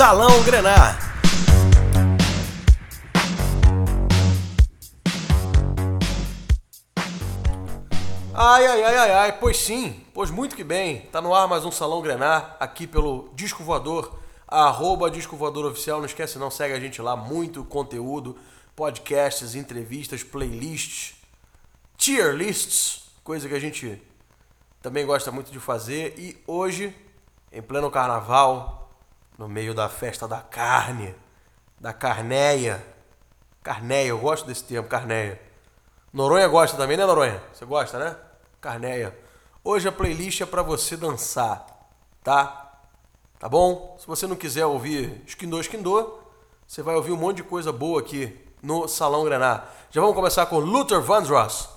Salão Grenar. Ai, ai, ai, ai, ai, pois sim, pois muito que bem. Tá no ar mais um Salão Grenar, aqui pelo Disco Voador, arroba Disco Voador Oficial. Não esquece não, segue a gente lá, muito conteúdo, podcasts, entrevistas, playlists, tier lists, coisa que a gente também gosta muito de fazer. E hoje, em pleno carnaval, no meio da festa da carne, da carneia. Carneia, eu gosto desse termo, carneia. Noronha gosta também, né, Noronha? Você gosta, né? Carneia. Hoje a playlist é para você dançar, tá? Tá bom? Se você não quiser ouvir esquindô, esquindô, você vai ouvir um monte de coisa boa aqui no Salão Grenar. Já vamos começar com Luther Vandross.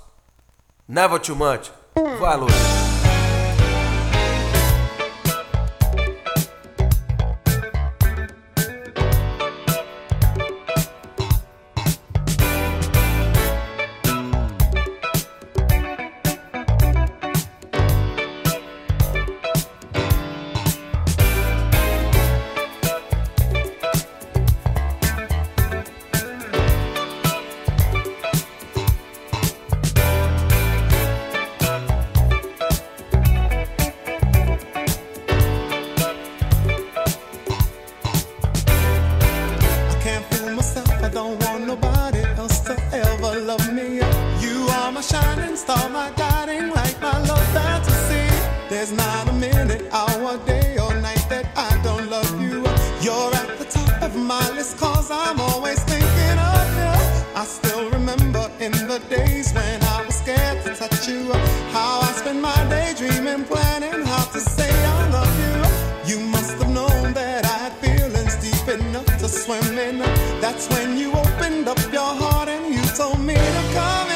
Never Too Much. Vai, Luther. That's when you opened up your heart and you told me to come.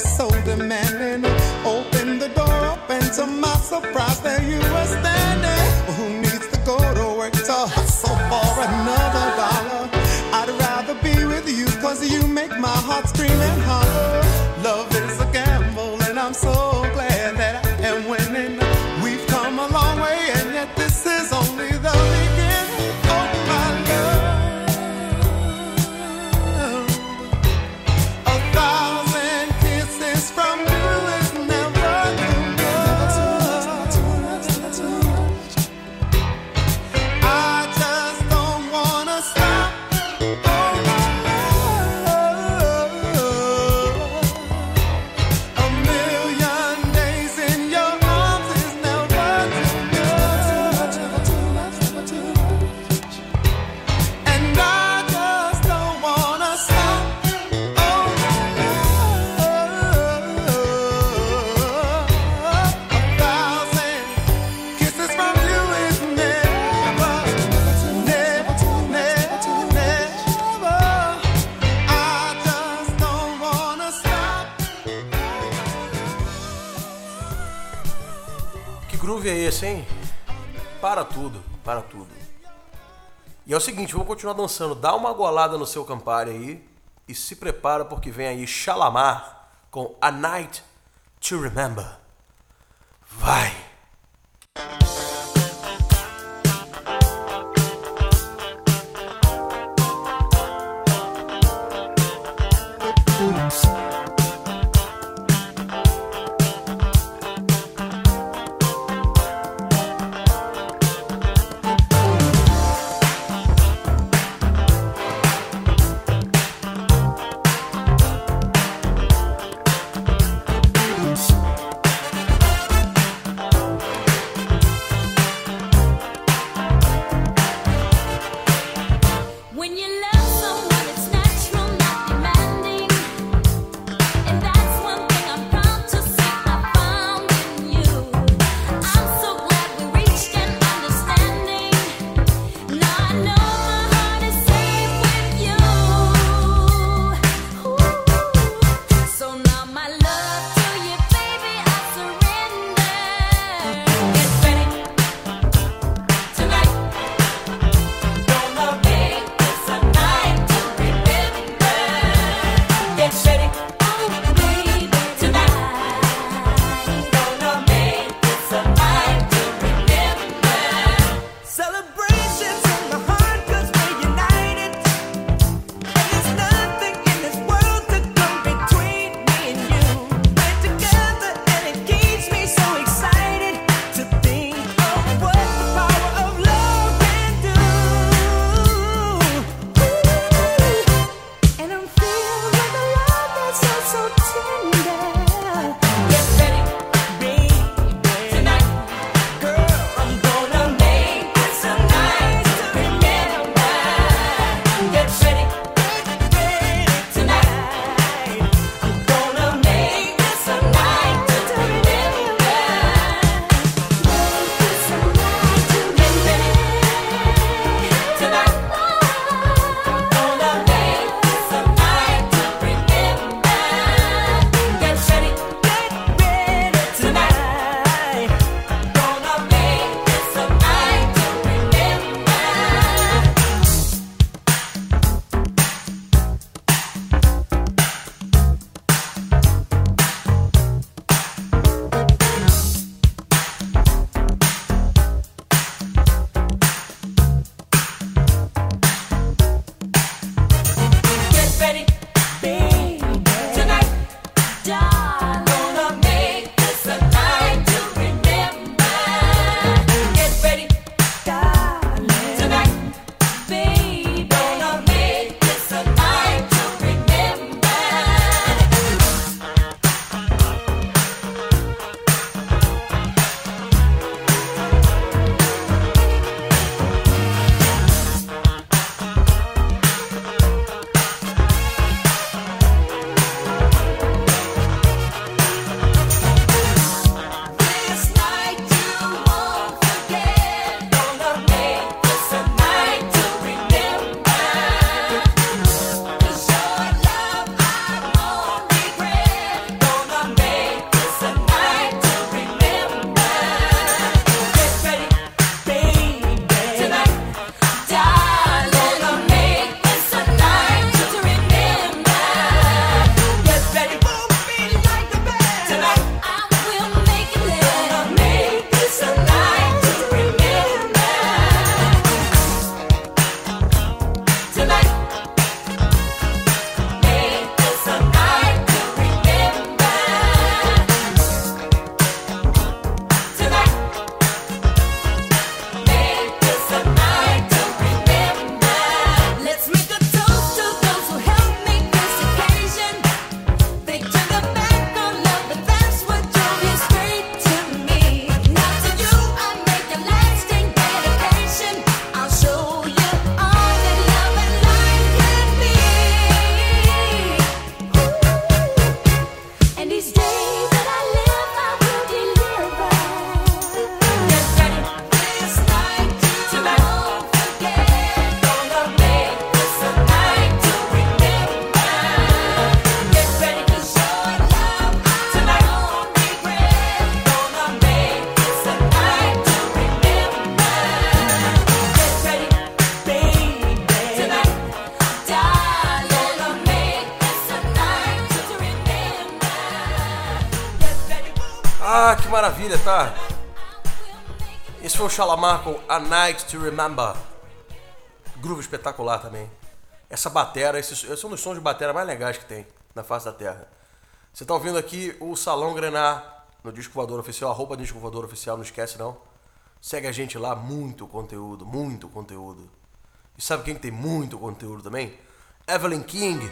coração E é o seguinte, vamos continuar dançando. Dá uma golada no seu Campari aí e se prepara porque vem aí Shalamar com A Night to Remember. Vai! Shalamar A Night to Remember. Groove espetacular também. Essa batera, esses, esses são um dos sons de batera mais legais que tem na face da Terra. Você tá ouvindo aqui o Salão Grenar no Disco Voador Oficial, arroba Disco Voador Oficial, não esquece não. Segue a gente lá, muito conteúdo, muito conteúdo. E sabe quem que tem muito conteúdo também? Evelyn King.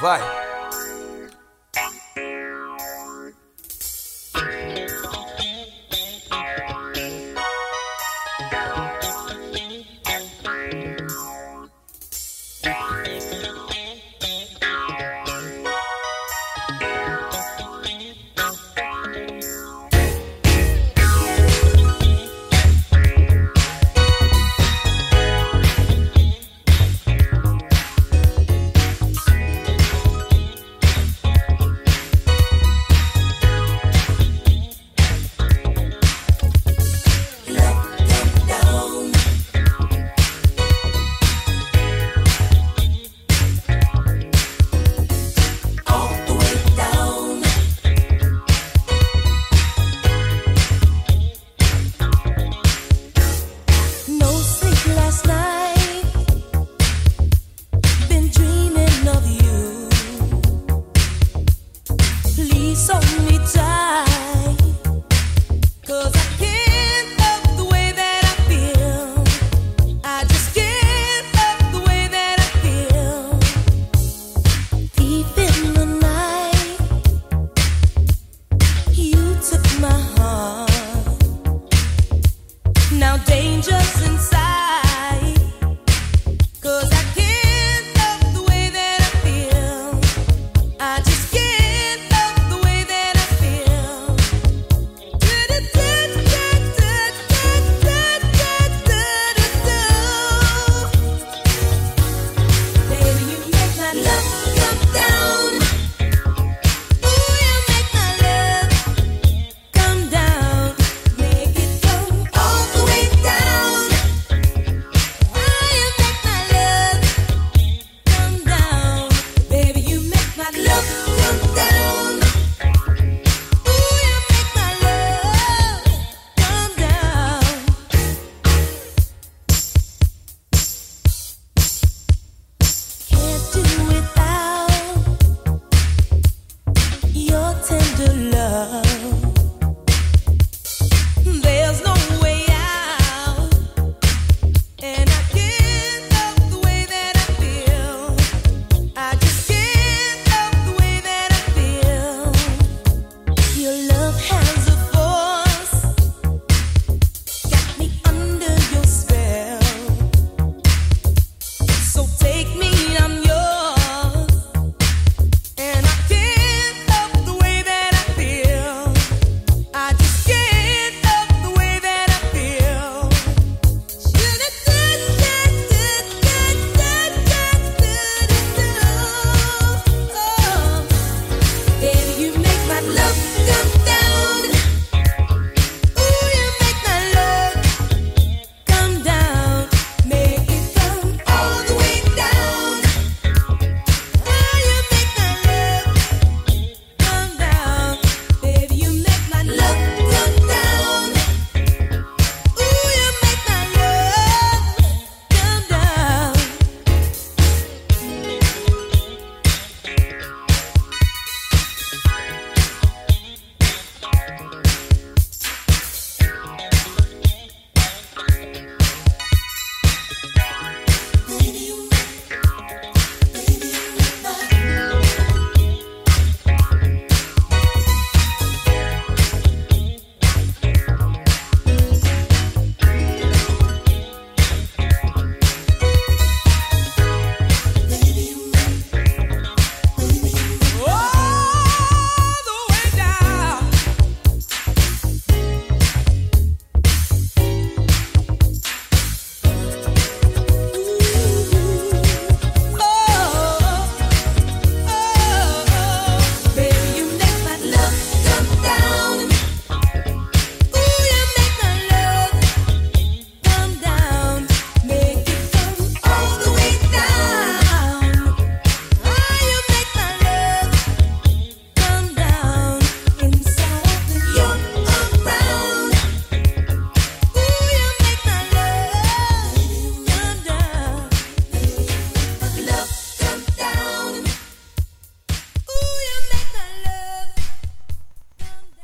Vai!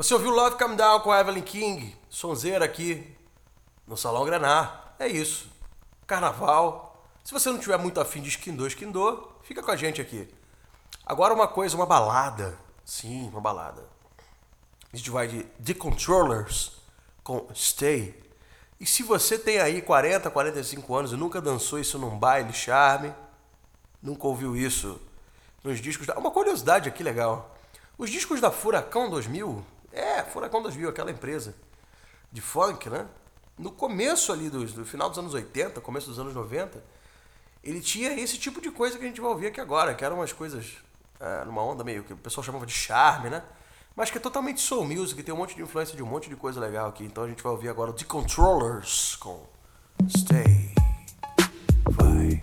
Você ouviu Love Come Down com a Evelyn King, sonzeira aqui no Salão Grenar. É isso. Carnaval. Se você não tiver muito afim de esquindô, esquindô, fica com a gente aqui. Agora uma coisa, uma balada. Sim, uma balada. A gente vai de The Controllers com Stay. E se você tem aí 40, 45 anos e nunca dançou isso num baile charme, nunca ouviu isso nos discos da... Uma curiosidade aqui legal. Os discos da Furacão 2000 é, Furacão 2000, aquela empresa de funk, né? No começo ali, do, do final dos anos 80, começo dos anos 90, ele tinha esse tipo de coisa que a gente vai ouvir aqui agora, que eram umas coisas é, numa onda meio que o pessoal chamava de charme, né? Mas que é totalmente soul music, tem um monte de influência de um monte de coisa legal aqui. Então a gente vai ouvir agora o The Controllers com Stay. Vai.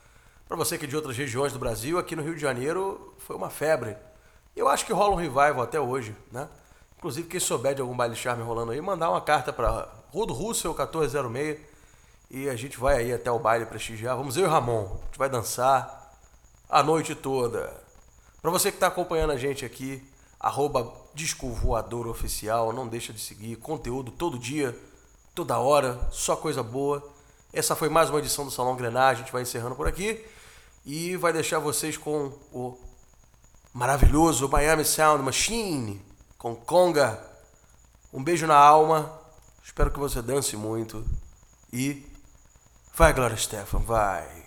Para você que é de outras regiões do Brasil, aqui no Rio de Janeiro foi uma febre. Eu acho que rola um revival até hoje, né? Inclusive, quem souber de algum baile charme rolando aí, mandar uma carta para Rodo Russell 1406 e a gente vai aí até o baile prestigiar. Vamos eu e o Ramon, a gente vai dançar a noite toda. Para você que está acompanhando a gente aqui, arroba Oficial, não deixa de seguir, conteúdo todo dia, toda hora, só coisa boa. Essa foi mais uma edição do Salão Grenar, a gente vai encerrando por aqui e vai deixar vocês com o maravilhoso Miami Sound Machine com Conga. Um beijo na alma. Espero que você dance muito e vai Glória Stefan, vai.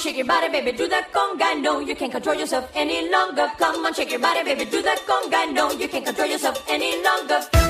Shake your body, baby, do conga. No, you can't control yourself any longer. Come on, shake your body, baby, do conga. No, you can't control yourself any longer.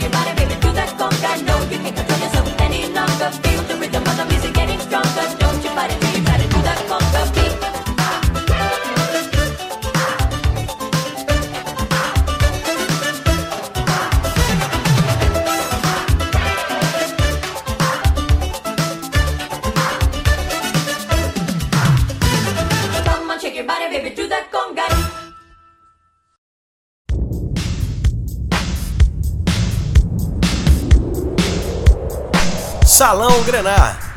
That Salão Grenar.